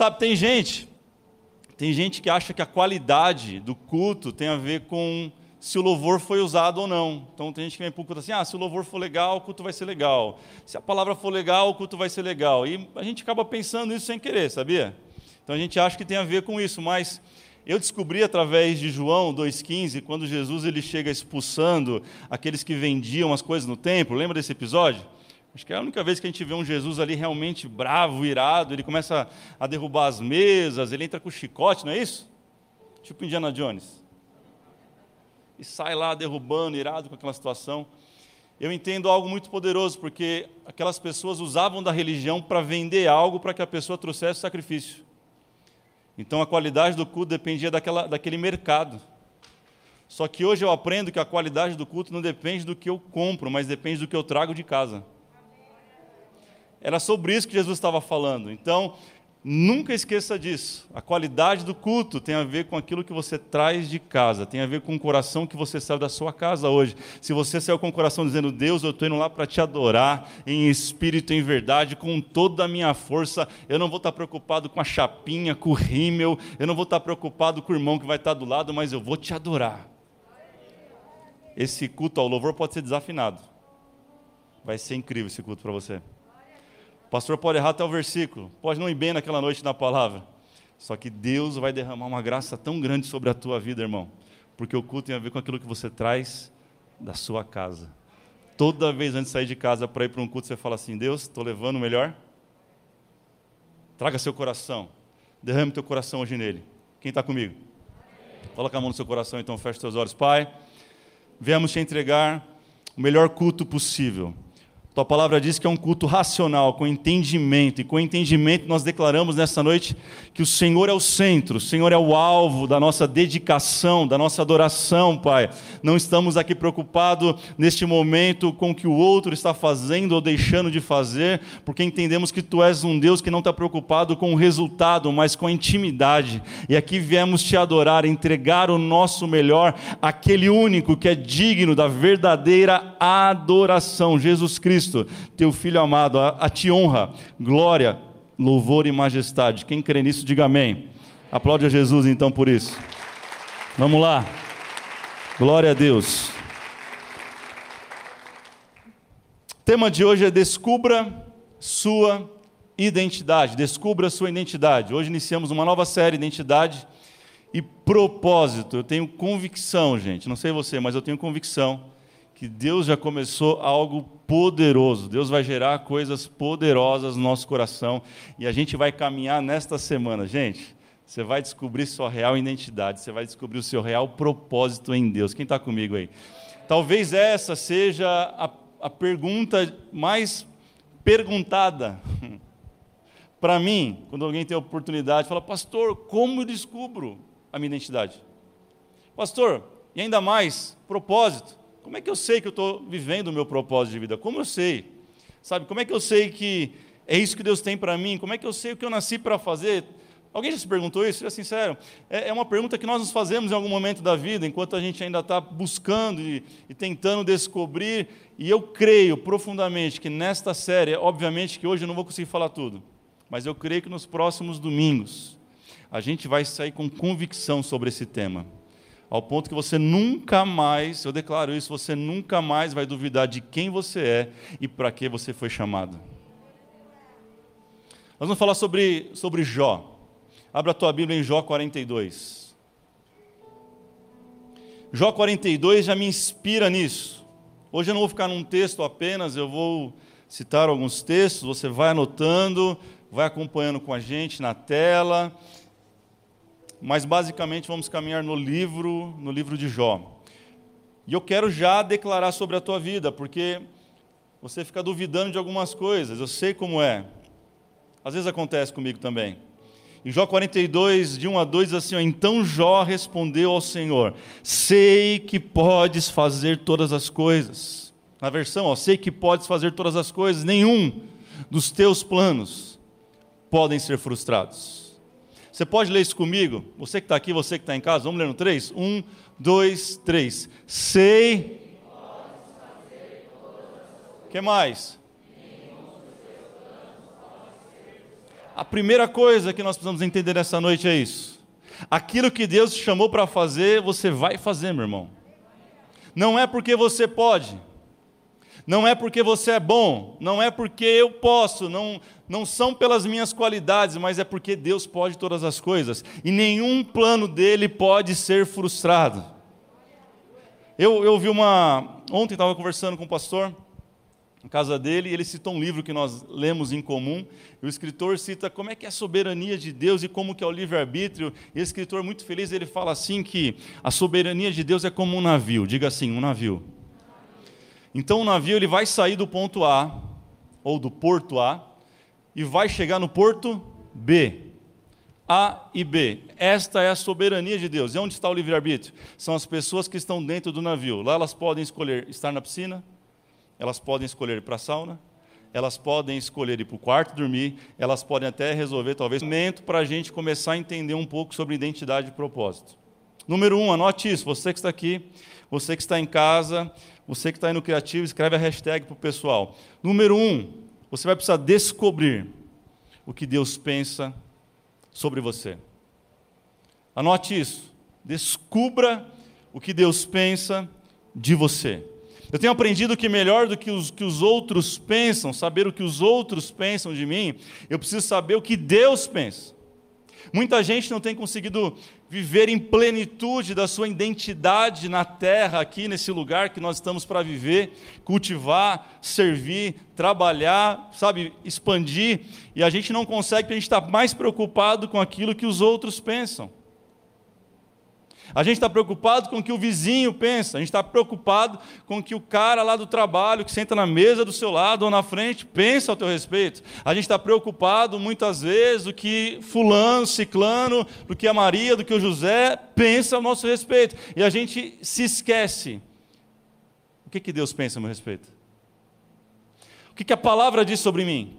Tá, tem gente, tem gente que acha que a qualidade do culto tem a ver com se o louvor foi usado ou não. Então tem gente que vem para o culto assim, ah, se o louvor for legal, o culto vai ser legal. Se a palavra for legal, o culto vai ser legal. E a gente acaba pensando isso sem querer, sabia? Então a gente acha que tem a ver com isso, mas eu descobri através de João 2,15, quando Jesus ele chega expulsando aqueles que vendiam as coisas no templo, lembra desse episódio? Acho que é a única vez que a gente vê um Jesus ali realmente bravo, irado, ele começa a derrubar as mesas, ele entra com chicote, não é isso? Tipo Indiana Jones e sai lá derrubando, irado com aquela situação. Eu entendo algo muito poderoso, porque aquelas pessoas usavam da religião para vender algo para que a pessoa trouxesse sacrifício. Então a qualidade do culto dependia daquela, daquele mercado. Só que hoje eu aprendo que a qualidade do culto não depende do que eu compro, mas depende do que eu trago de casa. Era sobre isso que Jesus estava falando. Então, Nunca esqueça disso. A qualidade do culto tem a ver com aquilo que você traz de casa, tem a ver com o coração que você saiu da sua casa hoje. Se você saiu com o coração dizendo, Deus, eu estou indo lá para te adorar, em espírito em verdade, com toda a minha força, eu não vou estar preocupado com a chapinha, com o rímel, eu não vou estar preocupado com o irmão que vai estar do lado, mas eu vou te adorar. Esse culto ao louvor pode ser desafinado. Vai ser incrível esse culto para você. Pastor pode errar até o versículo, pode não ir bem naquela noite na palavra. Só que Deus vai derramar uma graça tão grande sobre a tua vida, irmão. Porque o culto tem a ver com aquilo que você traz da sua casa. Toda vez antes de sair de casa para ir para um culto, você fala assim: Deus, estou levando o melhor. Traga seu coração. Derrame teu coração hoje nele. Quem está comigo? Coloca a mão no seu coração, então feche seus olhos. Pai, viemos te entregar o melhor culto possível. Tua palavra diz que é um culto racional, com entendimento, e com entendimento nós declaramos nessa noite que o Senhor é o centro, o Senhor é o alvo da nossa dedicação, da nossa adoração, Pai. Não estamos aqui preocupados neste momento com o que o outro está fazendo ou deixando de fazer, porque entendemos que Tu és um Deus que não está preocupado com o resultado, mas com a intimidade. E aqui viemos te adorar, entregar o nosso melhor, aquele único que é digno da verdadeira adoração, Jesus Cristo. Cristo, teu Filho amado, a, a ti honra, glória, louvor e majestade. Quem crê nisso, diga amém. Aplaude a Jesus então por isso. Vamos lá. Glória a Deus. Tema de hoje é descubra sua identidade. Descubra sua identidade. Hoje iniciamos uma nova série, identidade e propósito. Eu tenho convicção, gente. Não sei você, mas eu tenho convicção que Deus já começou algo poderoso. Deus vai gerar coisas poderosas no nosso coração e a gente vai caminhar nesta semana, gente. Você vai descobrir sua real identidade, você vai descobrir o seu real propósito em Deus. Quem está comigo aí? Talvez essa seja a, a pergunta mais perguntada para mim, quando alguém tem a oportunidade, fala, pastor, como eu descubro a minha identidade? Pastor, e ainda mais, propósito. Como é que eu sei que eu estou vivendo o meu propósito de vida? Como eu sei? Sabe, como é que eu sei que é isso que Deus tem para mim? Como é que eu sei o que eu nasci para fazer? Alguém já se perguntou isso? Seja sincero. É, é uma pergunta que nós nos fazemos em algum momento da vida, enquanto a gente ainda está buscando e, e, tentando descobrir. E eu creio profundamente que nesta série, obviamente que hoje eu não vou conseguir falar tudo, mas eu creio que nos próximos domingos a gente vai sair com convicção sobre esse tema ao ponto que você nunca mais, eu declaro isso, você nunca mais vai duvidar de quem você é e para que você foi chamado. Nós vamos falar sobre, sobre Jó. Abra a tua Bíblia em Jó 42. Jó 42 já me inspira nisso. Hoje eu não vou ficar num texto apenas, eu vou citar alguns textos, você vai anotando, vai acompanhando com a gente na tela mas basicamente vamos caminhar no livro, no livro de Jó. E eu quero já declarar sobre a tua vida, porque você fica duvidando de algumas coisas, eu sei como é. Às vezes acontece comigo também. Em Jó 42, de 1 a 2, diz assim: ó, Então Jó respondeu ao Senhor: Sei que podes fazer todas as coisas. Na versão, ó, sei que podes fazer todas as coisas, nenhum dos teus planos podem ser frustrados. Você pode ler isso comigo? Você que está aqui, você que está em casa, vamos ler no 3? 1, 2, 3. Sei. O que mais? A primeira coisa que nós precisamos entender nessa noite é isso. Aquilo que Deus te chamou para fazer, você vai fazer, meu irmão. Não é porque você pode, não é porque você é bom, não é porque eu posso, não, não são pelas minhas qualidades, mas é porque Deus pode todas as coisas e nenhum plano dele pode ser frustrado. Eu, eu vi uma. Ontem estava conversando com o pastor, na casa dele, e ele citou um livro que nós lemos em comum. E o escritor cita como é que é a soberania de Deus e como que é o livre-arbítrio. E o escritor, muito feliz, ele fala assim que a soberania de Deus é como um navio. Diga assim, um navio. Então o navio ele vai sair do ponto A, ou do porto A, e vai chegar no porto B. A e B. Esta é a soberania de Deus. E onde está o livre-arbítrio? São as pessoas que estão dentro do navio. Lá elas podem escolher estar na piscina, elas podem escolher ir para a sauna, elas podem escolher ir para o quarto dormir, elas podem até resolver, talvez, um momento para a gente começar a entender um pouco sobre identidade e propósito. Número um, anote isso. Você que está aqui, você que está em casa, você que está aí no Criativo, escreve a hashtag para o pessoal. Número um, você vai precisar descobrir o que Deus pensa sobre você. Anote isso. Descubra o que Deus pensa de você. Eu tenho aprendido que melhor do que os, que os outros pensam, saber o que os outros pensam de mim, eu preciso saber o que Deus pensa. Muita gente não tem conseguido viver em plenitude da sua identidade na terra, aqui nesse lugar que nós estamos para viver, cultivar, servir, trabalhar, sabe, expandir, e a gente não consegue porque a gente está mais preocupado com aquilo que os outros pensam. A gente está preocupado com o que o vizinho pensa, a gente está preocupado com o que o cara lá do trabalho, que senta na mesa do seu lado ou na frente, pensa ao teu respeito. A gente está preocupado muitas vezes do que fulano, ciclano, do que a Maria, do que o José pensa ao nosso respeito. E a gente se esquece. O que, que Deus pensa a meu respeito? O que, que a palavra diz sobre mim?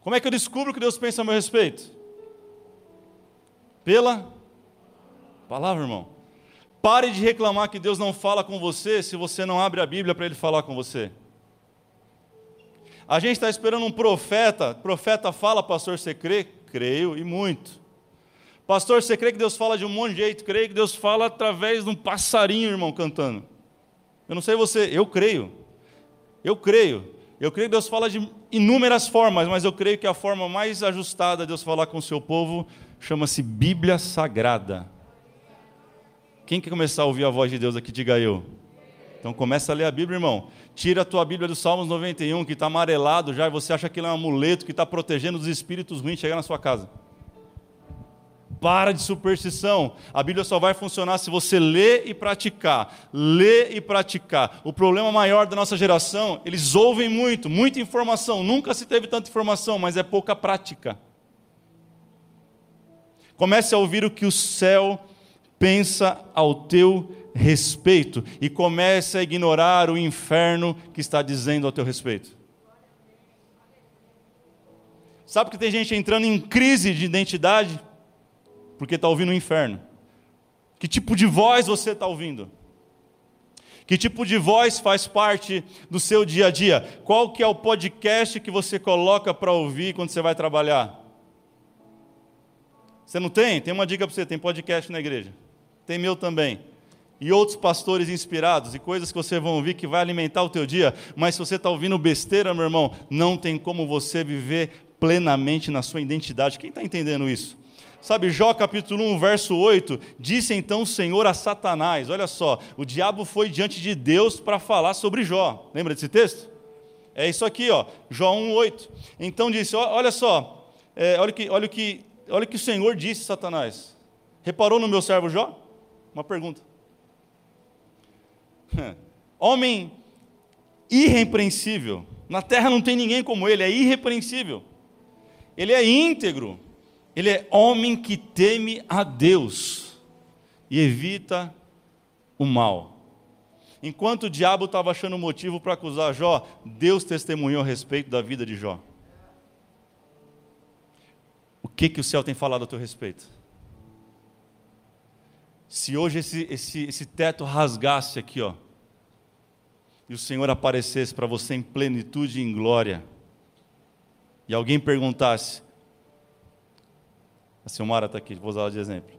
Como é que eu descubro que Deus pensa a meu respeito? Pela Palavra, irmão. Pare de reclamar que Deus não fala com você se você não abre a Bíblia para Ele falar com você. A gente está esperando um profeta. Profeta fala, pastor, você crê? Creio e muito. Pastor, você crê que Deus fala de um monte de jeito? Creio que Deus fala através de um passarinho, irmão, cantando. Eu não sei você, eu creio. Eu creio. Eu creio que Deus fala de inúmeras formas, mas eu creio que a forma mais ajustada de Deus falar com o seu povo chama-se Bíblia Sagrada. Quem quer começar a ouvir a voz de Deus aqui, diga eu. Então começa a ler a Bíblia, irmão. Tira a tua Bíblia do Salmos 91, que está amarelado já, e você acha que ele é um amuleto que está protegendo os espíritos ruins chegar na sua casa. Para de superstição. A Bíblia só vai funcionar se você ler e praticar. Ler e praticar. O problema maior da nossa geração, eles ouvem muito, muita informação. Nunca se teve tanta informação, mas é pouca prática. Comece a ouvir o que o céu pensa ao teu respeito e começa a ignorar o inferno que está dizendo ao teu respeito. Sabe que tem gente entrando em crise de identidade porque está ouvindo o inferno? Que tipo de voz você está ouvindo? Que tipo de voz faz parte do seu dia a dia? Qual que é o podcast que você coloca para ouvir quando você vai trabalhar? Você não tem? Tem uma dica para você, tem podcast na igreja tem meu também. E outros pastores inspirados e coisas que você vai ouvir que vai alimentar o teu dia. Mas se você está ouvindo besteira, meu irmão, não tem como você viver plenamente na sua identidade. Quem está entendendo isso? Sabe, Jó capítulo 1, verso 8, disse então o Senhor a Satanás, olha só, o diabo foi diante de Deus para falar sobre Jó. Lembra desse texto? É isso aqui, ó, Jó 1, 8. Então disse, olha só, é, olha, que, olha, que, olha que o Senhor disse Satanás. Reparou no meu servo Jó? Uma pergunta. Homem irrepreensível. Na terra não tem ninguém como ele, é irrepreensível. Ele é íntegro. Ele é homem que teme a Deus e evita o mal. Enquanto o diabo estava achando motivo para acusar Jó, Deus testemunhou a respeito da vida de Jó. O que, que o céu tem falado a teu respeito? Se hoje esse, esse, esse teto rasgasse aqui, ó, e o Senhor aparecesse para você em plenitude e em glória, e alguém perguntasse: A Silmara está aqui, vou usar ela de exemplo.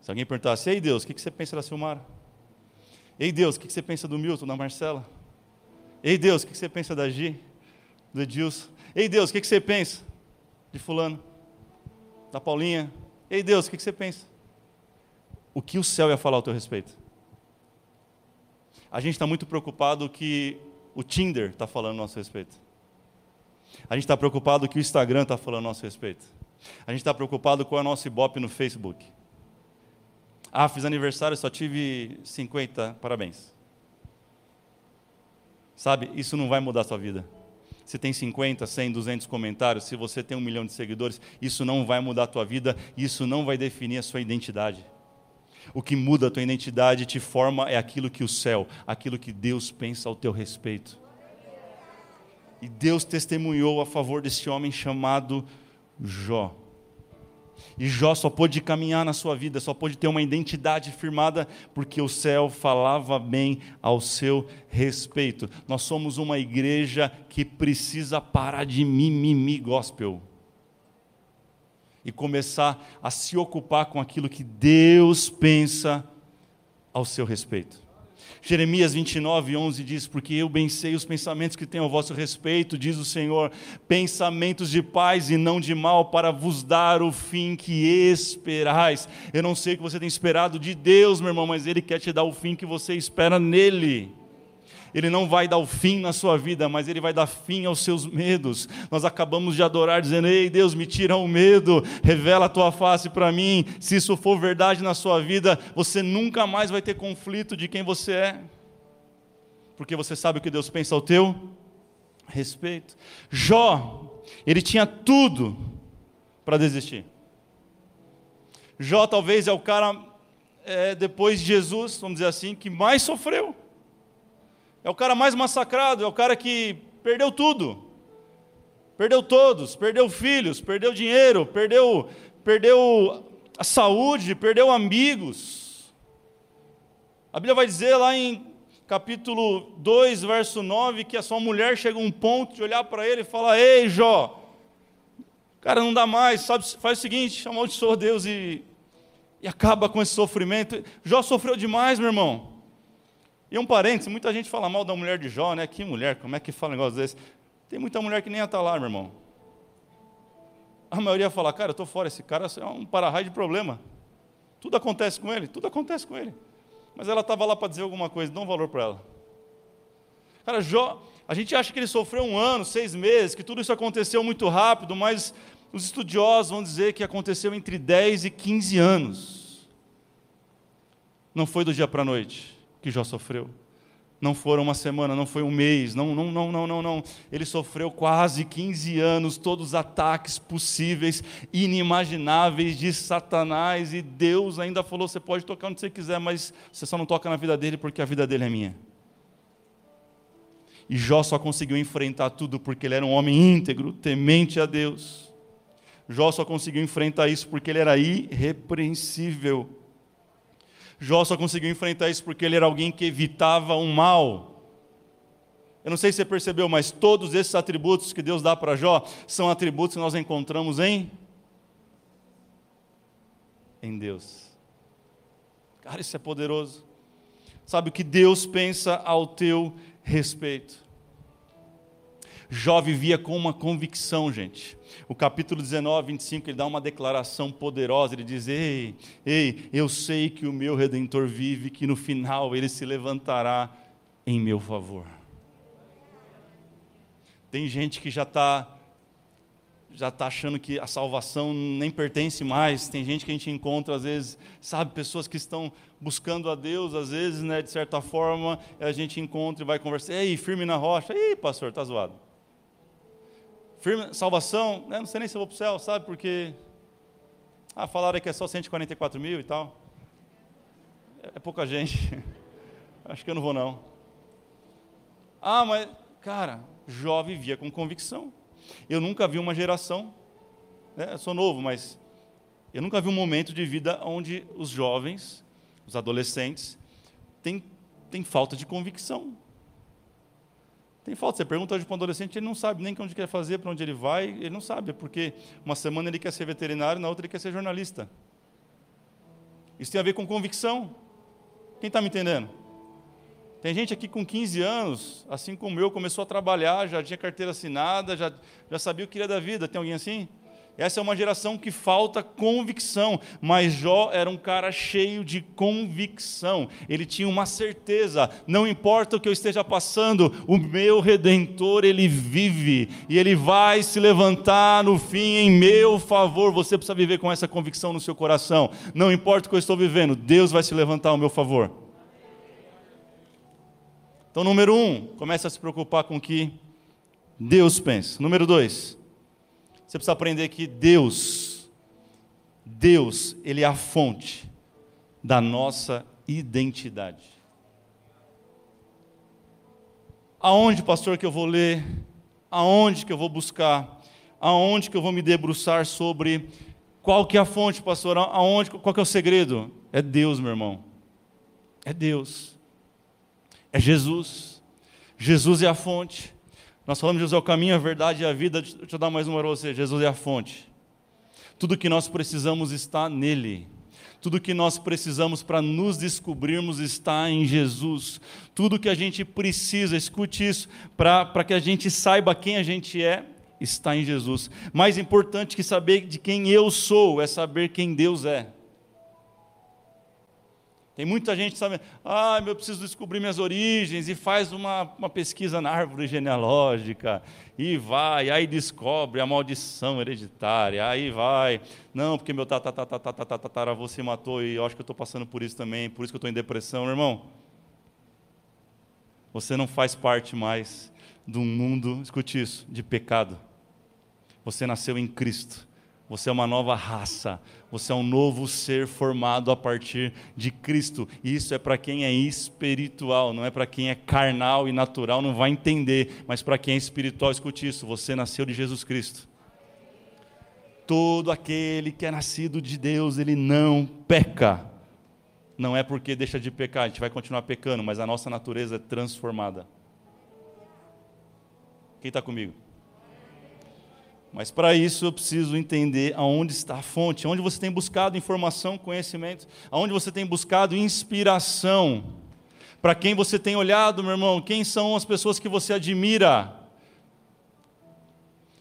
Se alguém perguntasse, ei Deus, o que você pensa da Silmara? Ei Deus, o que você pensa do Milton, da Marcela? Ei Deus, o que você pensa da Gi, do Edilson? Ei Deus, o que você pensa de fulano, da Paulinha? Ei Deus, o que você pensa? O que o céu ia falar ao teu respeito? A gente está muito preocupado que o Tinder está falando a nosso respeito. A gente está preocupado que o Instagram está falando a nosso respeito. A gente está preocupado com a nossa ibope no Facebook. Ah, fiz aniversário, só tive 50, parabéns. Sabe, isso não vai mudar a sua vida. Se tem 50, 100, 200 comentários, se você tem um milhão de seguidores, isso não vai mudar a tua vida, isso não vai definir a sua identidade. O que muda a tua identidade e te forma é aquilo que o céu, aquilo que Deus pensa ao teu respeito. E Deus testemunhou a favor desse homem chamado Jó. E Jó só pôde caminhar na sua vida, só pôde ter uma identidade firmada, porque o céu falava bem ao seu respeito. Nós somos uma igreja que precisa parar de mimimi gospel e começar a se ocupar com aquilo que Deus pensa ao seu respeito. Jeremias 29, 11 diz: Porque eu bem sei os pensamentos que tenho ao vosso respeito, diz o Senhor, pensamentos de paz e não de mal, para vos dar o fim que esperais. Eu não sei o que você tem esperado de Deus, meu irmão, mas Ele quer te dar o fim que você espera nele. Ele não vai dar o fim na sua vida, mas Ele vai dar fim aos seus medos. Nós acabamos de adorar dizendo: Ei, Deus, me tira o medo, revela a tua face para mim. Se isso for verdade na sua vida, você nunca mais vai ter conflito de quem você é, porque você sabe o que Deus pensa ao teu respeito. Jó, ele tinha tudo para desistir. Jó talvez é o cara, é, depois de Jesus, vamos dizer assim, que mais sofreu. É o cara mais massacrado, é o cara que perdeu tudo. Perdeu todos, perdeu filhos, perdeu dinheiro, perdeu, perdeu a saúde, perdeu amigos. A Bíblia vai dizer lá em capítulo 2, verso 9, que a sua mulher chega a um ponto de olhar para ele e falar: Ei, Jó, cara, não dá mais, sabe, faz o seguinte, amaldiçoa Deus e, e acaba com esse sofrimento. Jó sofreu demais, meu irmão. E um parênteses, muita gente fala mal da mulher de Jó, né? Que mulher, como é que fala um negócio desse? Tem muita mulher que nem ia estar lá, meu irmão. A maioria fala, cara, eu estou fora, esse cara é um para-raio de problema. Tudo acontece com ele, tudo acontece com ele. Mas ela estava lá para dizer alguma coisa, dá um valor para ela. Cara, Jó, a gente acha que ele sofreu um ano, seis meses, que tudo isso aconteceu muito rápido, mas os estudiosos vão dizer que aconteceu entre 10 e 15 anos. Não foi do dia para a noite que Jó sofreu. Não foram uma semana, não foi um mês, não, não, não, não, não, não. Ele sofreu quase 15 anos, todos os ataques possíveis, inimagináveis de Satanás, e Deus ainda falou: você pode tocar onde você quiser, mas você só não toca na vida dele porque a vida dele é minha. E Jó só conseguiu enfrentar tudo porque ele era um homem íntegro, temente a Deus. Jó só conseguiu enfrentar isso porque ele era irrepreensível. Jó só conseguiu enfrentar isso porque ele era alguém que evitava o mal. Eu não sei se você percebeu, mas todos esses atributos que Deus dá para Jó são atributos que nós encontramos em em Deus. Cara, isso é poderoso. Sabe o que Deus pensa ao teu respeito? Jó vivia com uma convicção, gente. O capítulo 19, 25, ele dá uma declaração poderosa. Ele diz: Ei, ei, eu sei que o meu redentor vive, que no final ele se levantará em meu favor. Tem gente que já está já está achando que a salvação nem pertence mais. Tem gente que a gente encontra, às vezes, sabe, pessoas que estão buscando a Deus, às vezes, né, de certa forma, a gente encontra e vai conversar. Ei, firme na rocha. Ei, pastor, está zoado. Firme, salvação, né? não sei nem se eu vou para o céu, sabe? Porque. Ah, falaram que é só 144 mil e tal. É, é pouca gente. Acho que eu não vou, não. Ah, mas, cara, Jó vivia com convicção. Eu nunca vi uma geração, né? eu sou novo, mas eu nunca vi um momento de vida onde os jovens, os adolescentes, têm, têm falta de convicção. Tem falta. Você pergunta hoje para um adolescente, ele não sabe nem onde quer fazer, para onde ele vai, ele não sabe, porque uma semana ele quer ser veterinário, na outra ele quer ser jornalista. Isso tem a ver com convicção. Quem está me entendendo? Tem gente aqui com 15 anos, assim como eu, começou a trabalhar, já tinha carteira assinada, já, já sabia o que queria da vida. Tem alguém assim? Essa é uma geração que falta convicção, mas Jó era um cara cheio de convicção. Ele tinha uma certeza, não importa o que eu esteja passando, o meu redentor ele vive e ele vai se levantar no fim em meu favor. Você precisa viver com essa convicção no seu coração. Não importa o que eu estou vivendo, Deus vai se levantar ao meu favor. Então, número um, comece a se preocupar com o que Deus pensa. Número dois, você precisa aprender que Deus, Deus, Ele é a fonte da nossa identidade. Aonde, pastor, que eu vou ler? Aonde que eu vou buscar? Aonde que eu vou me debruçar sobre qual que é a fonte, pastor? Aonde, qual que é o segredo? É Deus, meu irmão. É Deus. É Jesus. Jesus é a fonte. Nós falamos Jesus é o caminho, a verdade e a vida. Deixa eu dar mais uma para você. Jesus é a fonte. Tudo que nós precisamos está nele. Tudo que nós precisamos para nos descobrirmos está em Jesus. Tudo que a gente precisa, escute isso, para que a gente saiba quem a gente é, está em Jesus. Mais importante que saber de quem eu sou é saber quem Deus é. Tem muita gente sabendo, ah, eu preciso descobrir minhas origens, e faz uma, uma pesquisa na árvore genealógica, e vai, aí descobre a maldição hereditária, aí vai, não, porque meu tataravô se matou, e eu acho que eu estou passando por isso também, por isso que eu estou em depressão, meu irmão. Você não faz parte mais de um mundo, escute isso, de pecado. Você nasceu em Cristo. Você é uma nova raça, você é um novo ser formado a partir de Cristo. E isso é para quem é espiritual, não é para quem é carnal e natural, não vai entender. Mas para quem é espiritual, escute isso: você nasceu de Jesus Cristo. Todo aquele que é nascido de Deus, ele não peca. Não é porque deixa de pecar, a gente vai continuar pecando, mas a nossa natureza é transformada. Quem está comigo? Mas para isso eu preciso entender aonde está a fonte, aonde você tem buscado informação, conhecimento, aonde você tem buscado inspiração. Para quem você tem olhado, meu irmão, quem são as pessoas que você admira?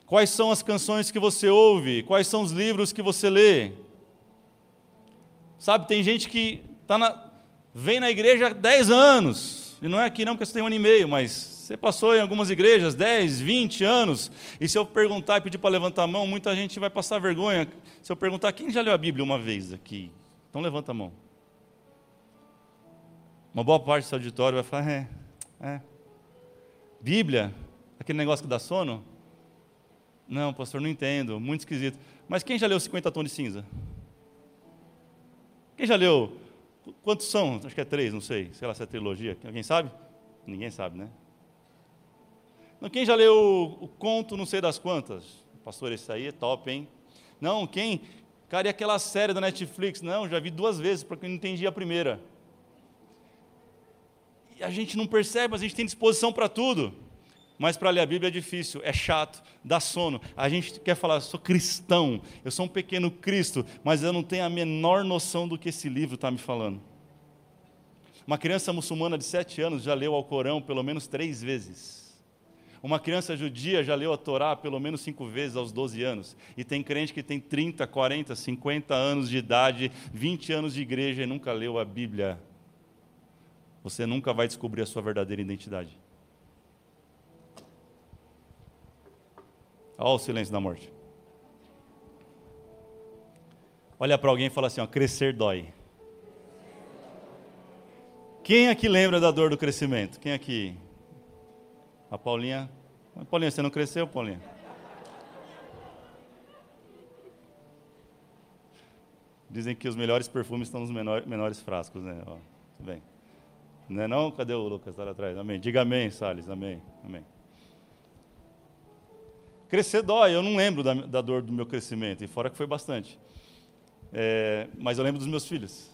Quais são as canções que você ouve? Quais são os livros que você lê? Sabe, tem gente que tá na, vem na igreja há 10 anos, e não é aqui não, porque você tem um ano e meio, mas você passou em algumas igrejas 10, 20 anos, e se eu perguntar e pedir para levantar a mão, muita gente vai passar vergonha. Se eu perguntar, quem já leu a Bíblia uma vez aqui? Então levanta a mão. Uma boa parte do auditório vai falar, é, é. Bíblia? Aquele negócio que dá sono? Não, pastor, não entendo, muito esquisito. Mas quem já leu 50 tons de cinza? Quem já leu? Quantos são? Acho que é três, não sei. Sei lá se é trilogia. Alguém sabe? Ninguém sabe, né? Quem já leu o, conto não sei das quantas? Pastor, esse aí é top, hein? Não, quem? Cara, e aquela série da Netflix? Não, já vi duas vezes, porque não entendi a primeira. E a gente não percebe, mas a gente tem disposição para tudo. Mas para ler a Bíblia é difícil, é chato, dá sono. A gente quer falar, sou cristão, eu sou um pequeno Cristo, mas eu não tenho a menor noção do que esse livro está me falando. Uma criança muçulmana de sete anos já leu ao Corão pelo menos três vezes. Uma criança judia já leu a Torá pelo menos cinco vezes aos 12 anos. E tem crente que tem 30, 40, 50 anos de idade, 20 anos de igreja e nunca leu a Bíblia. Você nunca vai descobrir a sua verdadeira identidade. Olha o silêncio da morte. Olha para alguém e fala assim: ó, crescer dói. Quem aqui lembra da dor do crescimento? Quem aqui? A Paulinha. Paulinha, você não cresceu, Paulinha? Dizem que os melhores perfumes estão nos menor, menores frascos, né? Ó, tudo bem. Não é não? Cadê o Lucas? Está lá atrás. Amém. Diga amém, Salles. Amém. Amém. Crescer dói. Eu não lembro da, da dor do meu crescimento. E fora que foi bastante. É, mas eu lembro dos meus filhos.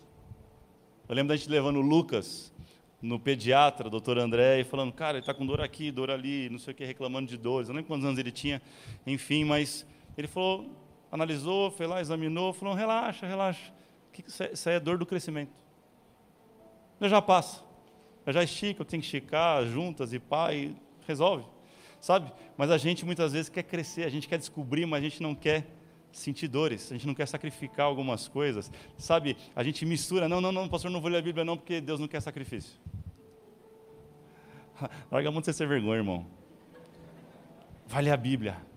Eu lembro da gente levando o Lucas no pediatra, doutor André, e falando, cara, ele está com dor aqui, dor ali, não sei o que, reclamando de dores. Eu não lembro quantos anos ele tinha, enfim, mas ele falou, analisou, foi lá, examinou, falou, relaxa, relaxa. Isso aí é dor do crescimento. Já já passa. Já já estica, eu tenho que esticar, juntas e pá, e resolve. Sabe? Mas a gente muitas vezes quer crescer, a gente quer descobrir, mas a gente não quer sentir dores, a gente não quer sacrificar algumas coisas, sabe? A gente mistura, não, não, não, pastor, não vou ler a Bíblia não, porque Deus não quer sacrifício. Larga muito você ser vergonha, irmão. Vai ler a Bíblia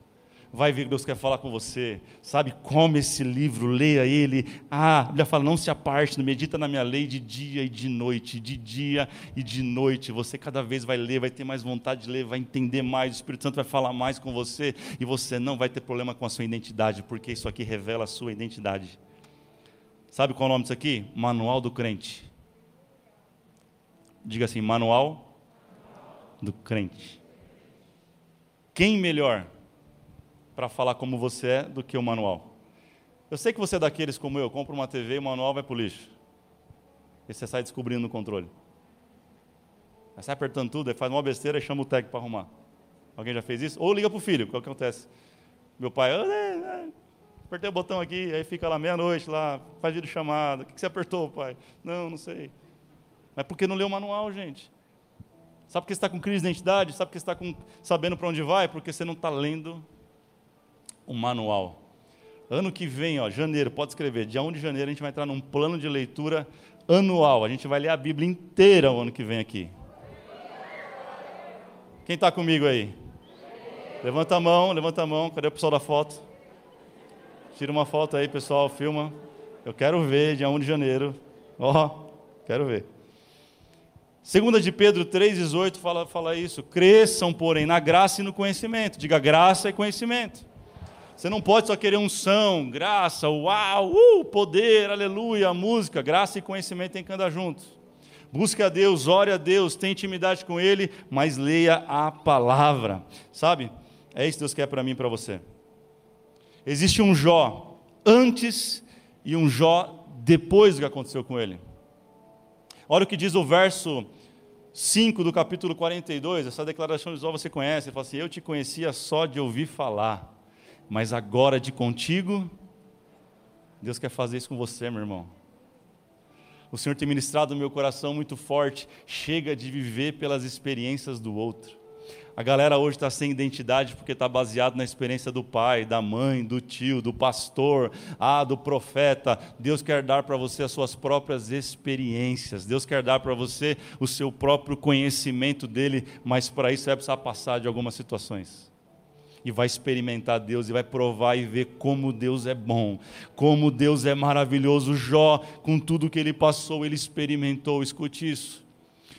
vai ver que Deus quer falar com você, sabe? Come esse livro, leia ele. Ah, a Bíblia fala: não se aparte, medita na minha lei de dia e de noite, de dia e de noite. Você cada vez vai ler, vai ter mais vontade de ler, vai entender mais, o Espírito Santo vai falar mais com você e você não vai ter problema com a sua identidade, porque isso aqui revela a sua identidade. Sabe qual é o nome disso aqui? Manual do crente. Diga assim: Manual do crente. Quem melhor para falar como você é do que o manual. Eu sei que você é daqueles como eu, compra uma TV e o manual vai para o lixo. E você sai descobrindo no controle. Aí sai apertando tudo, aí faz uma besteira e chama o técnico para arrumar. Alguém já fez isso? Ou liga para o filho, o que acontece? Meu pai, apertei o botão aqui, aí fica lá meia-noite, lá, faz vídeo chamada. O que você apertou, pai? Não, não sei. Mas porque não leu o manual, gente? Sabe porque você está com crise de identidade? Sabe porque você está sabendo para onde vai? Porque você não está lendo um manual. Ano que vem, ó, janeiro, pode escrever, dia 1 de janeiro a gente vai entrar num plano de leitura anual. A gente vai ler a Bíblia inteira o ano que vem aqui. Quem está comigo aí? Levanta a mão, levanta a mão. Cadê o pessoal da foto? Tira uma foto aí, pessoal, filma. Eu quero ver, dia 1 de janeiro. Ó, quero ver. Segunda de Pedro 3,18 fala, fala isso. Cresçam, porém, na graça e no conhecimento. Diga graça e conhecimento. Você não pode só querer unção, graça, uau, uh, poder, aleluia, música, graça e conhecimento tem que andar juntos. Busque a Deus, ore a Deus, tenha intimidade com Ele, mas leia a palavra. Sabe? É isso que Deus quer para mim e para você. Existe um Jó antes e um Jó depois do que aconteceu com ele. Olha o que diz o verso 5 do capítulo 42, essa declaração de Jó você conhece, ele fala assim: Eu te conhecia só de ouvir falar mas agora de contigo, Deus quer fazer isso com você, meu irmão. O Senhor tem ministrado no meu coração muito forte. Chega de viver pelas experiências do outro. A galera hoje está sem identidade porque está baseado na experiência do pai, da mãe, do tio, do pastor, ah, do profeta. Deus quer dar para você as suas próprias experiências. Deus quer dar para você o seu próprio conhecimento dele, mas para isso vai precisar passar de algumas situações e vai experimentar Deus e vai provar e ver como Deus é bom, como Deus é maravilhoso. Jó, com tudo que ele passou, ele experimentou. Escute isso.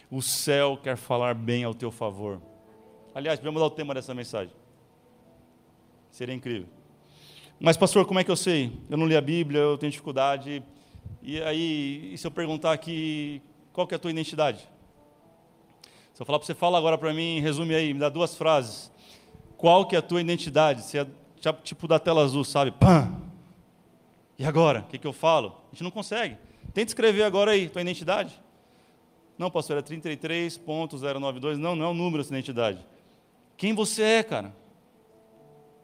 O céu quer falar bem ao teu favor. Aliás, vamos o tema dessa mensagem. Seria incrível. Mas, pastor, como é que eu sei? Eu não li a Bíblia, eu tenho dificuldade. E aí, e se eu perguntar aqui, qual que é a tua identidade? Se eu falar para você, fala agora para mim, resume aí, me dá duas frases qual que é a tua identidade? Se é tipo da tela azul, sabe? Pã! E agora? O que, que eu falo? A gente não consegue. Tenta escrever agora aí, tua identidade. Não, pastor, é 33.092. Não, não é o número da identidade. Quem você é, cara?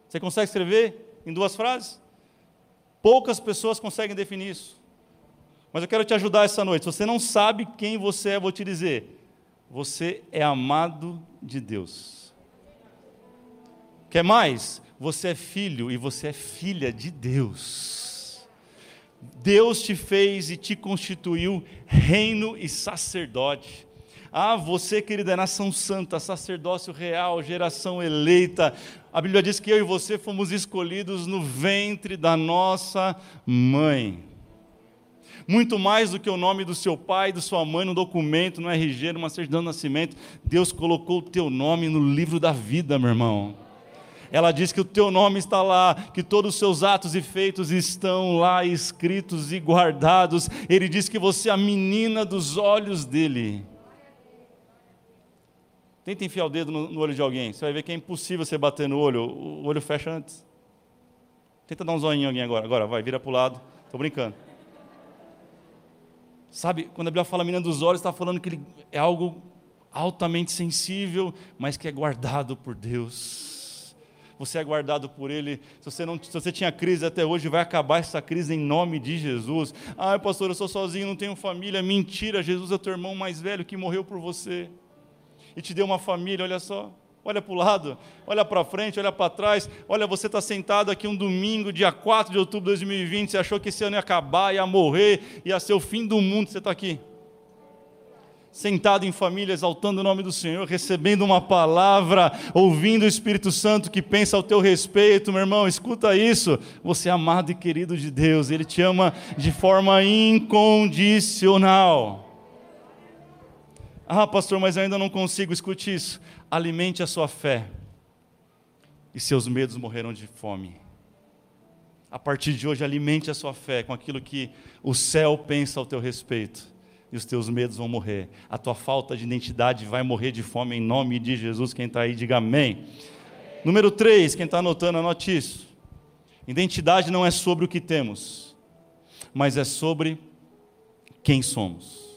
Você consegue escrever em duas frases? Poucas pessoas conseguem definir isso. Mas eu quero te ajudar essa noite. Se você não sabe quem você é, vou te dizer. Você é amado de Deus. Quer mais? Você é filho e você é filha de Deus. Deus te fez e te constituiu reino e sacerdote. Ah, você, querida, é nação santa, sacerdócio real, geração eleita. A Bíblia diz que eu e você fomos escolhidos no ventre da nossa mãe. Muito mais do que o nome do seu pai, da sua mãe, no documento, no RG, numa certidão de nascimento. Deus colocou o teu nome no livro da vida, meu irmão. Ela diz que o teu nome está lá, que todos os seus atos e feitos estão lá escritos e guardados. Ele diz que você é a menina dos olhos dele. Tenta enfiar o dedo no, olho de alguém, você vai ver que é impossível você bater no olho, o olho fecha antes. Tenta dar um zoinho em alguém agora, agora, vai, vira para o lado. Estou brincando. Sabe, quando a Bíblia fala menina dos olhos, está falando que ele é algo altamente sensível, mas que é guardado por Deus. Você é guardado por Ele. Se você, não, se você tinha crise até hoje, vai acabar essa crise em nome de Jesus. Ah, pastor, eu sou sozinho, não tenho família. Mentira, Jesus é teu irmão mais velho que morreu por você. E te deu uma família, olha só. Olha para o lado, olha para frente, olha para trás. Olha, você está sentado aqui um domingo, dia 4 de outubro de 2020. Você achou que esse ano ia acabar, ia morrer, ia ser o fim do mundo. Você está aqui sentado em família, exaltando o nome do Senhor, recebendo uma palavra, ouvindo o Espírito Santo que pensa ao teu respeito, meu irmão, escuta isso. Você é amado e querido de Deus, Ele te ama de forma incondicional. Ah, pastor, mas ainda não consigo, escute isso. Alimente a sua fé, e seus medos morrerão de fome. A partir de hoje, alimente a sua fé com aquilo que o céu pensa ao teu respeito e os teus medos vão morrer. A tua falta de identidade vai morrer de fome em nome de Jesus. Quem está aí, diga amém. Número 3, quem está anotando, anote isso. Identidade não é sobre o que temos, mas é sobre quem somos.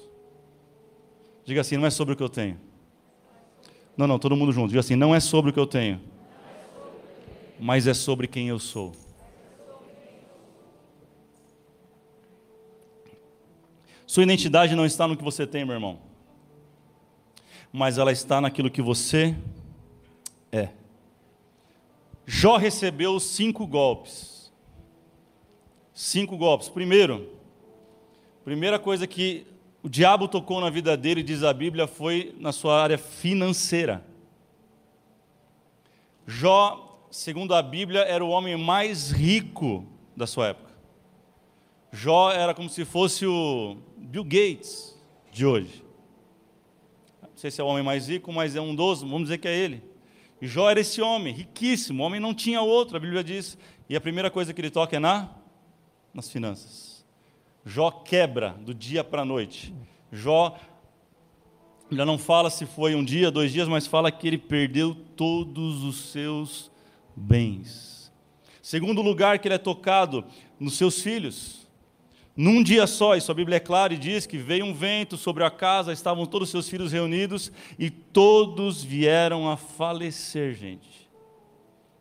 Diga assim, não é sobre o que eu tenho. Não, não, todo mundo junto. Diga assim, não é sobre o que eu tenho, mas é sobre quem eu sou. Sua identidade não está no que você tem, meu irmão, mas ela está naquilo que você é. Jó recebeu cinco golpes. Cinco golpes. Primeiro, primeira coisa que o diabo tocou na vida dele, diz a Bíblia, foi na sua área financeira. Jó, segundo a Bíblia, era o homem mais rico da sua época. Jó era como se fosse o Bill Gates de hoje. Não sei se é o homem mais rico, mas é um dos, vamos dizer que é ele. E Jó era esse homem, riquíssimo, o homem não tinha outro, a Bíblia diz. E a primeira coisa que ele toca é na, nas finanças. Jó quebra do dia para a noite. Jó, já não fala se foi um dia, dois dias, mas fala que ele perdeu todos os seus bens. Segundo lugar que ele é tocado nos seus filhos. Num dia só, isso a Bíblia é clara e diz que veio um vento sobre a casa, estavam todos os seus filhos reunidos e todos vieram a falecer, gente.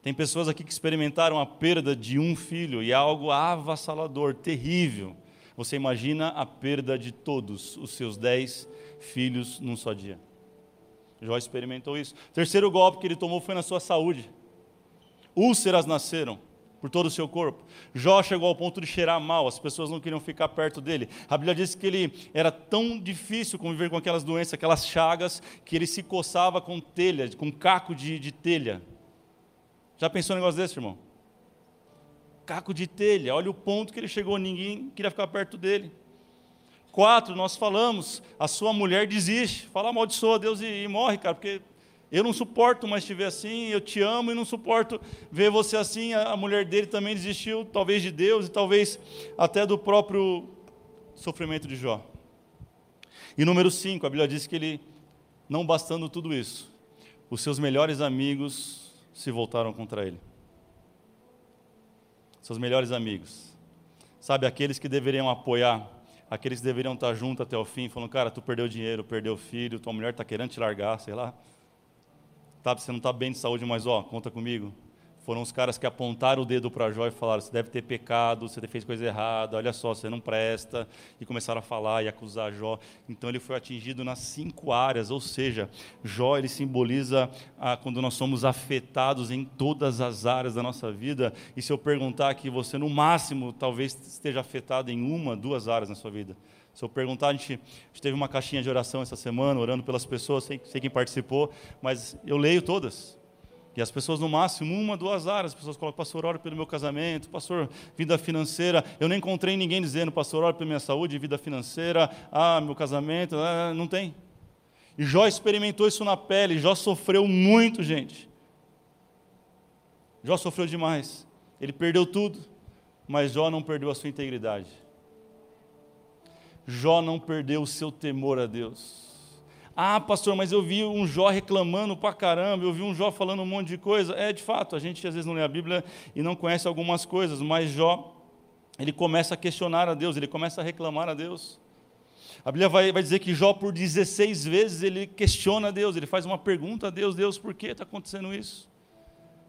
Tem pessoas aqui que experimentaram a perda de um filho e é algo avassalador, terrível. Você imagina a perda de todos os seus dez filhos num só dia. Jó experimentou isso. O terceiro golpe que ele tomou foi na sua saúde. Úlceras nasceram por todo o seu corpo. Jó chegou ao ponto de cheirar mal, as pessoas não queriam ficar perto dele. A Bíblia diz que ele era tão difícil conviver com aquelas doenças, aquelas chagas, que ele se coçava com telha, com caco de, de telha. Já pensou um negócio desse, irmão? Caco de telha, olha o ponto que ele chegou, ninguém queria ficar perto dele. Quatro, nós falamos, a sua mulher desiste, fala amaldiçoa Deus e, e morre, cara, porque eu não suporto mais te ver assim, eu te amo e não suporto ver você assim. A mulher dele também desistiu, talvez de Deus e talvez até do próprio sofrimento de Jó. E número 5, a Bíblia diz que ele, não bastando tudo isso, os seus melhores amigos se voltaram contra ele. Seus melhores amigos. Sabe, aqueles que deveriam apoiar, aqueles que deveriam estar junto até o fim, falando, cara, tu perdeu dinheiro, perdeu filho, tua mulher está querendo te largar, sei lá. Tá, você não está bem de saúde, mas ó, conta comigo. Foram os caras que apontaram o dedo para Jó e falaram: você deve ter pecado, você fez coisa errada, olha só, você não presta. E começaram a falar e acusar Jó. Então ele foi atingido nas cinco áreas, ou seja, Jó ele simboliza ah, quando nós somos afetados em todas as áreas da nossa vida. E se eu perguntar aqui, você no máximo talvez esteja afetado em uma, duas áreas na sua vida. Se eu perguntar, a gente, a gente, teve uma caixinha de oração essa semana, orando pelas pessoas, sei, sei quem participou, mas eu leio todas. E as pessoas, no máximo, uma, duas áreas, as pessoas colocam, pastor, oro pelo meu casamento, pastor, vida financeira. Eu não encontrei ninguém dizendo, pastor, oro pela minha saúde, vida financeira, ah, meu casamento, ah, não tem. E Jó experimentou isso na pele, Jó sofreu muito, gente. Jó sofreu demais. Ele perdeu tudo, mas Jó não perdeu a sua integridade. Jó não perdeu o seu temor a Deus. Ah, pastor, mas eu vi um Jó reclamando pra caramba, eu vi um Jó falando um monte de coisa. É, de fato, a gente às vezes não lê a Bíblia e não conhece algumas coisas, mas Jó, ele começa a questionar a Deus, ele começa a reclamar a Deus. A Bíblia vai, vai dizer que Jó, por 16 vezes, ele questiona Deus, ele faz uma pergunta a Deus: Deus, por que está acontecendo isso?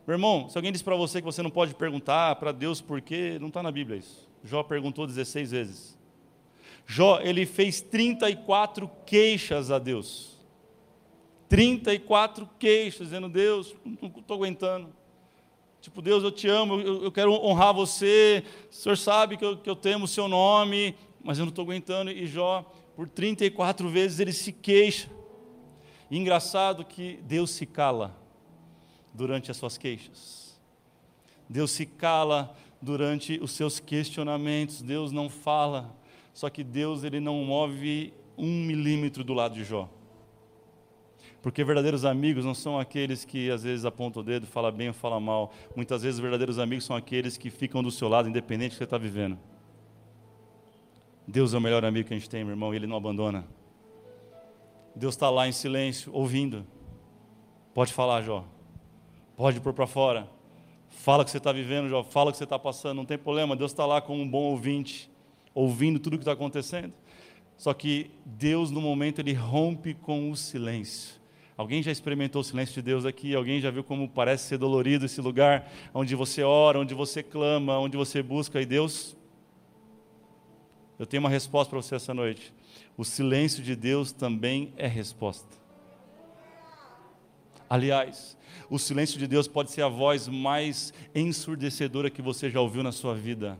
Meu irmão, se alguém diz para você que você não pode perguntar para Deus por quê, não está na Bíblia isso. Jó perguntou 16 vezes. Jó, ele fez 34 queixas a Deus. 34 queixas, dizendo: Deus, não estou aguentando. Tipo, Deus, eu te amo, eu, eu quero honrar você. O senhor sabe que eu, que eu temo o seu nome, mas eu não estou aguentando. E Jó, por 34 vezes, ele se queixa. E engraçado que Deus se cala durante as suas queixas. Deus se cala durante os seus questionamentos. Deus não fala. Só que Deus ele não move um milímetro do lado de Jó. Porque verdadeiros amigos não são aqueles que às vezes apontam o dedo, fala bem ou fala mal. Muitas vezes verdadeiros amigos são aqueles que ficam do seu lado, independente do que você está vivendo. Deus é o melhor amigo que a gente tem, meu irmão, e Ele não abandona. Deus está lá em silêncio, ouvindo. Pode falar, Jó. Pode pôr para fora. Fala o que você está vivendo, Jó. Fala o que você está passando. Não tem problema. Deus está lá como um bom ouvinte, ouvindo tudo o que está acontecendo. Só que Deus, no momento, ele rompe com o silêncio. Alguém já experimentou o silêncio de Deus aqui? Alguém já viu como parece ser dolorido esse lugar onde você ora, onde você clama, onde você busca e Deus? Eu tenho uma resposta para você essa noite. O silêncio de Deus também é resposta. Aliás, o silêncio de Deus pode ser a voz mais ensurdecedora que você já ouviu na sua vida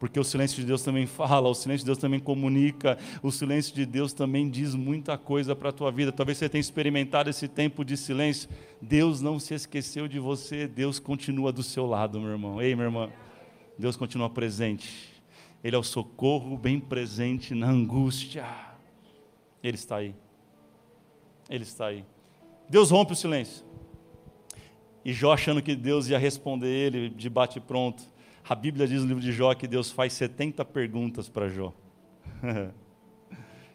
porque o silêncio de Deus também fala, o silêncio de Deus também comunica, o silêncio de Deus também diz muita coisa para a tua vida. Talvez você tenha experimentado esse tempo de silêncio. Deus não se esqueceu de você, Deus continua do seu lado, meu irmão. Ei, minha irmã, Deus continua presente. Ele é o socorro bem presente na angústia. Ele está aí. Ele está aí. Deus rompe o silêncio. E Jó achando que Deus ia responder ele de bate pronto. A Bíblia diz no livro de Jó que Deus faz 70 perguntas para Jó.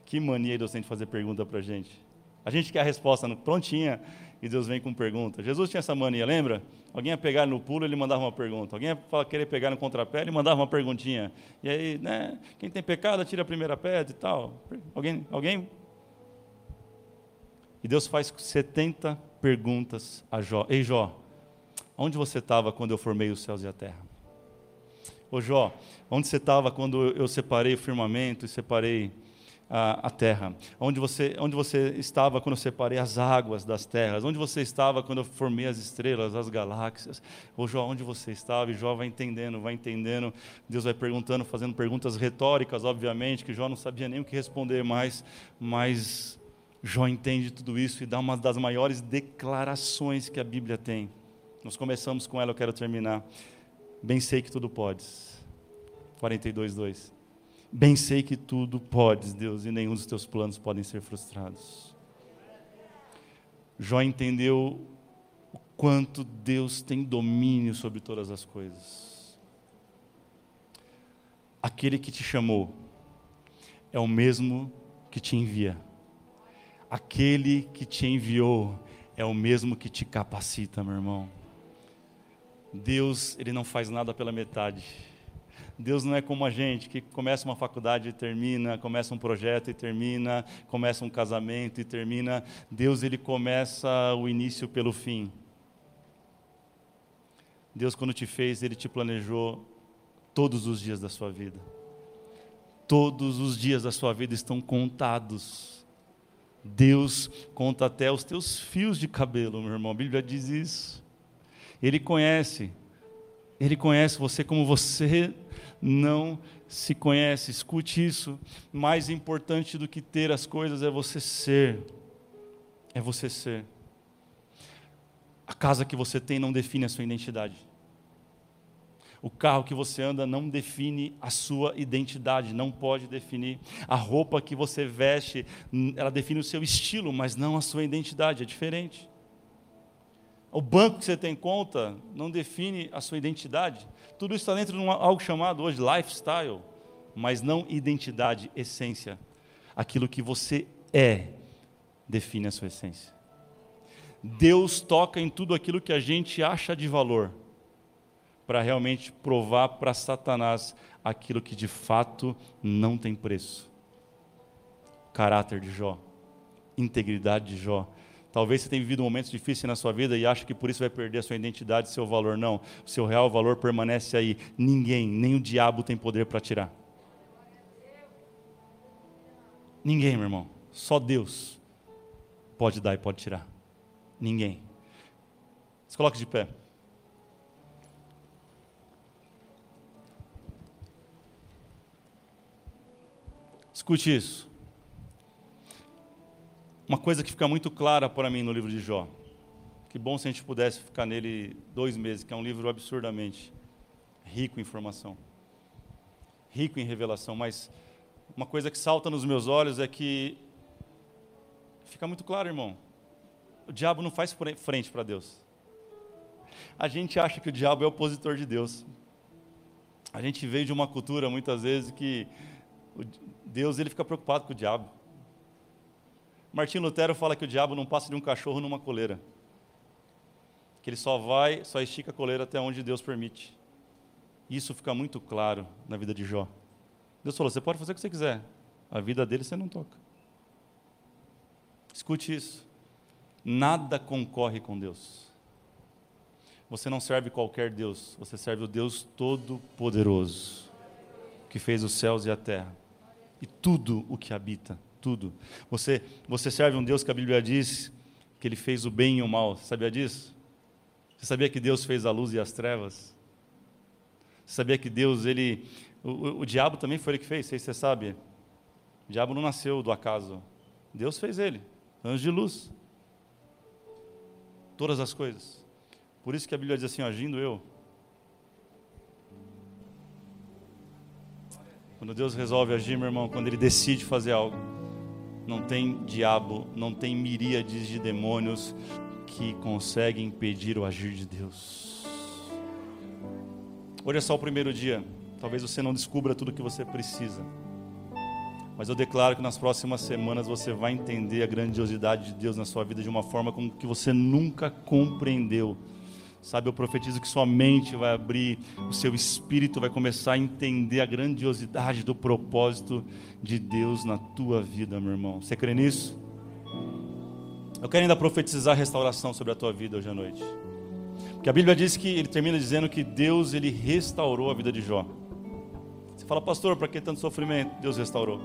que mania Deus tem de fazer pergunta para a gente. A gente quer a resposta prontinha e Deus vem com pergunta. Jesus tinha essa mania, lembra? Alguém ia pegar no pulo, ele mandava uma pergunta. Alguém ia querer pegar no contrapé, ele mandava uma perguntinha. E aí, né? Quem tem pecado, tira a primeira pedra e tal. Alguém? Alguém? E Deus faz 70 perguntas a Jó. Ei, Jó, onde você estava quando eu formei os céus e a terra? Ô Jó, onde você estava quando eu separei o firmamento e separei a, a, terra? Onde você, onde você estava quando eu separei as águas das terras? Onde você estava quando eu formei as estrelas, as galáxias? Ô Jó, onde você estava? E Jó vai entendendo, vai entendendo. Deus vai perguntando, fazendo perguntas retóricas, obviamente, que Jó não sabia nem o que responder mais, mas Jó entende tudo isso e dá uma das maiores declarações que a Bíblia tem. Nós começamos com ela, eu quero terminar. Bem sei que tudo podes. 42, 2. Bem sei que tudo podes, Deus, e nenhum dos teus planos podem ser frustrados. Jó entendeu o quanto Deus tem domínio sobre todas as coisas. Aquele que te chamou é o mesmo que te envia. Aquele que te enviou é o mesmo que te capacita, meu irmão. Deus, ele não faz nada pela metade. Deus não é como a gente, que começa uma faculdade e termina, começa um projeto e termina, começa um casamento e termina. Deus, ele começa o início pelo fim. Deus, quando te fez, ele te planejou todos os dias da sua vida. Todos os dias da sua vida estão contados. Deus conta até os teus fios de cabelo, meu irmão. A Bíblia diz isso. Ele conhece. Ele conhece você como você não se conhece. Escute isso. Mais importante do que ter as coisas é você ser. É você ser. A casa que você tem não define a sua identidade. O carro que você anda não define a sua identidade, não pode definir. A roupa que você veste, ela define o seu estilo, mas não a sua identidade, é diferente. O banco que você tem conta não define a sua identidade. Tudo isso está dentro de algo chamado hoje lifestyle, mas não identidade, essência. Aquilo que você é define a sua essência. Deus toca em tudo aquilo que a gente acha de valor, para realmente provar para Satanás aquilo que de fato não tem preço. caráter de Jó, integridade de Jó. Talvez você tenha vivido momentos difíceis na sua vida e acha que por isso vai perder a sua identidade, seu valor. Não, o seu real valor permanece aí. Ninguém, nem o diabo tem poder para tirar. Ninguém, meu irmão. Só Deus pode dar e pode tirar. Ninguém. Se coloque de pé. Escute isso. Uma coisa que fica muito clara para mim no livro de Jó. Que bom se a gente pudesse ficar nele dois meses, que é um livro absurdamente rico em informação, rico em revelação. Mas uma coisa que salta nos meus olhos é que fica muito claro, irmão. O diabo não faz frente para Deus. A gente acha que o diabo é opositor de Deus. A gente veio de uma cultura muitas vezes que Deus ele fica preocupado com o diabo. Martim Lutero fala que o diabo não passa de um cachorro numa coleira. Que ele só vai, só estica a coleira até onde Deus permite. Isso fica muito claro na vida de Jó. Deus falou: você pode fazer o que você quiser, a vida dele você não toca. Escute isso. Nada concorre com Deus. Você não serve qualquer Deus, você serve o Deus Todo-Poderoso, que fez os céus e a terra, e tudo o que habita tudo. Você, você serve um Deus que a Bíblia diz que ele fez o bem e o mal. Você sabia disso? Você sabia que Deus fez a luz e as trevas? Você sabia que Deus, ele. O, o, o diabo também foi ele que fez, sei se você sabe. O diabo não nasceu do acaso. Deus fez ele, anjo de luz. Todas as coisas. Por isso que a Bíblia diz assim: agindo eu. Quando Deus resolve agir, meu irmão, quando Ele decide fazer algo, não tem diabo, não tem miríades de demônios que conseguem impedir o agir de Deus. Hoje é só o primeiro dia. Talvez você não descubra tudo o que você precisa. Mas eu declaro que nas próximas semanas você vai entender a grandiosidade de Deus na sua vida de uma forma como que você nunca compreendeu. Sabe, eu profetizo que sua mente vai abrir, o seu espírito vai começar a entender a grandiosidade do propósito de Deus na tua vida, meu irmão. Você crê nisso? Eu quero ainda profetizar restauração sobre a tua vida hoje à noite. Porque a Bíblia diz que ele termina dizendo que Deus ele restaurou a vida de Jó. Você fala, pastor, para que tanto sofrimento? Deus restaurou.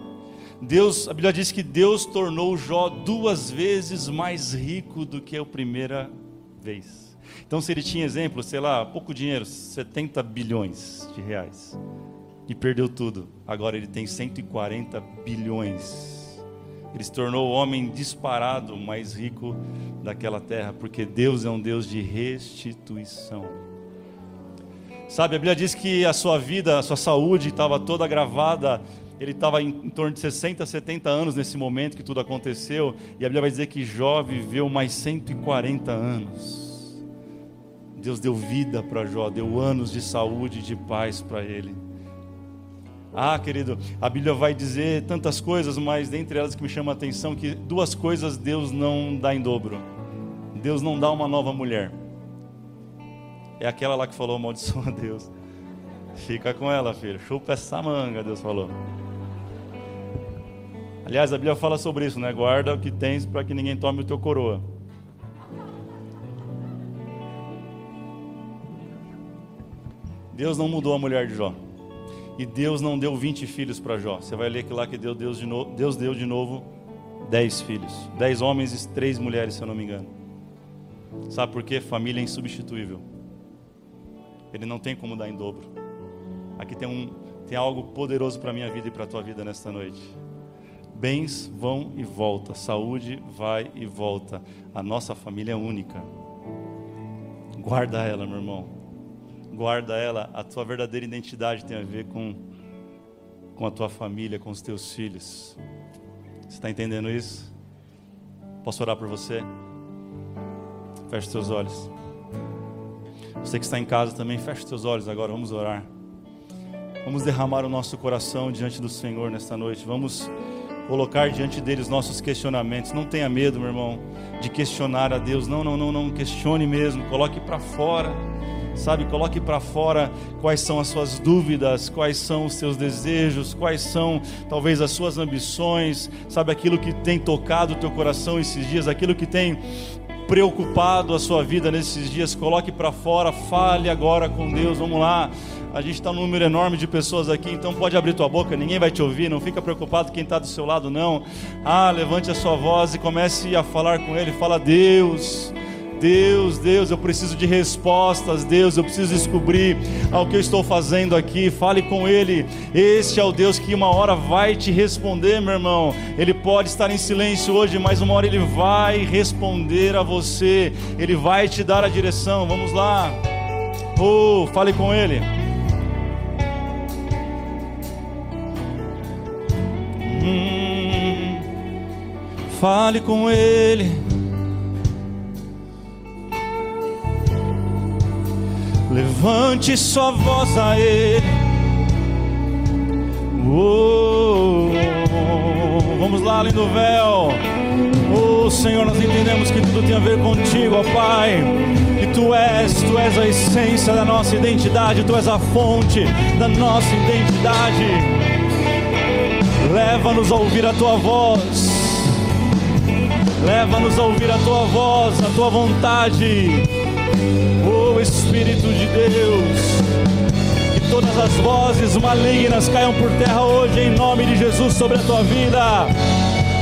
Deus, a Bíblia diz que Deus tornou Jó duas vezes mais rico do que a primeira vez. Então, se ele tinha exemplo, sei lá, pouco dinheiro, 70 bilhões de reais, e perdeu tudo, agora ele tem 140 bilhões. Ele se tornou o homem disparado mais rico daquela terra, porque Deus é um Deus de restituição. Sabe, a Bíblia diz que a sua vida, a sua saúde estava toda agravada ele estava em, em, torno de 60, 70 anos nesse momento que tudo aconteceu, e a Bíblia vai dizer que Jó viveu mais 140 anos. Deus deu vida para Jó, deu anos de saúde e de paz para ele. Ah, querido, a Bíblia vai dizer tantas coisas, mas dentre elas que me chama a atenção que duas coisas Deus não dá em dobro. Deus não dá uma nova mulher. É aquela lá que falou maldição a Deus. Fica com ela, filho. Chupa essa manga, Deus falou. Aliás, a Bíblia fala sobre isso, né? Guarda o que tens para que ninguém tome o teu coroa. Deus não mudou a mulher de Jó. E Deus não deu 20 filhos para Jó. Você vai ler que lá que Deus, Deus, de novo, Deus deu de novo 10 filhos. 10 homens e 3 mulheres, se eu não me engano. Sabe por quê? Família é insubstituível. Ele não tem como dar em dobro. Aqui tem, um, tem algo poderoso para a minha vida e para a tua vida nesta noite. Bens vão e voltam, saúde vai e volta. A nossa família é única. Guarda ela, meu irmão guarda ela, a tua verdadeira identidade tem a ver com, com a tua família, com os teus filhos. Você está entendendo isso? Posso orar por você? Feche os teus olhos. Você que está em casa também, feche os teus olhos agora, vamos orar. Vamos derramar o nosso coração diante do Senhor nesta noite. Vamos colocar diante dele os nossos questionamentos. Não tenha medo, meu irmão, de questionar a Deus. Não, não, não, não questione mesmo. Coloque para fora Sabe, coloque para fora quais são as suas dúvidas, quais são os seus desejos, quais são talvez as suas ambições, sabe aquilo que tem tocado o teu coração esses dias, aquilo que tem preocupado a sua vida nesses dias, coloque para fora, fale agora com Deus. Vamos lá. A gente está um número enorme de pessoas aqui, então pode abrir tua boca, ninguém vai te ouvir, não fica preocupado quem está do seu lado, não. Ah, levante a sua voz e comece a falar com Ele. Fala, Deus. Deus, Deus, eu preciso de respostas, Deus, eu preciso descobrir ao que eu estou fazendo aqui. Fale com Ele. Este é o Deus que uma hora vai te responder, meu irmão. Ele pode estar em silêncio hoje, mas uma hora Ele vai responder a você. Ele vai te dar a direção. Vamos lá. Oh, fale com Ele. Hum, fale com Ele. Levante sua voz a Ele. Oh, vamos lá, além do véu. Oh Senhor, nós entendemos que tudo tem a ver contigo, ó Pai. Que tu és, tu és a essência da nossa identidade, tu és a fonte da nossa identidade. Leva-nos a ouvir a tua voz. Leva-nos a ouvir a tua voz, a tua vontade. Oh Espírito de Deus, que todas as vozes malignas caiam por terra hoje em nome de Jesus sobre a tua vida.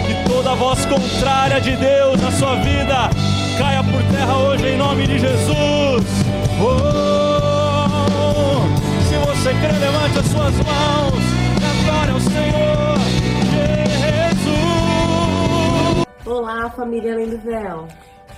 Que toda voz contrária de Deus na sua vida caia por terra hoje em nome de Jesus. Oh, se você crê, levante as suas mãos e adore ao Senhor Jesus. Olá, família Além do Véu.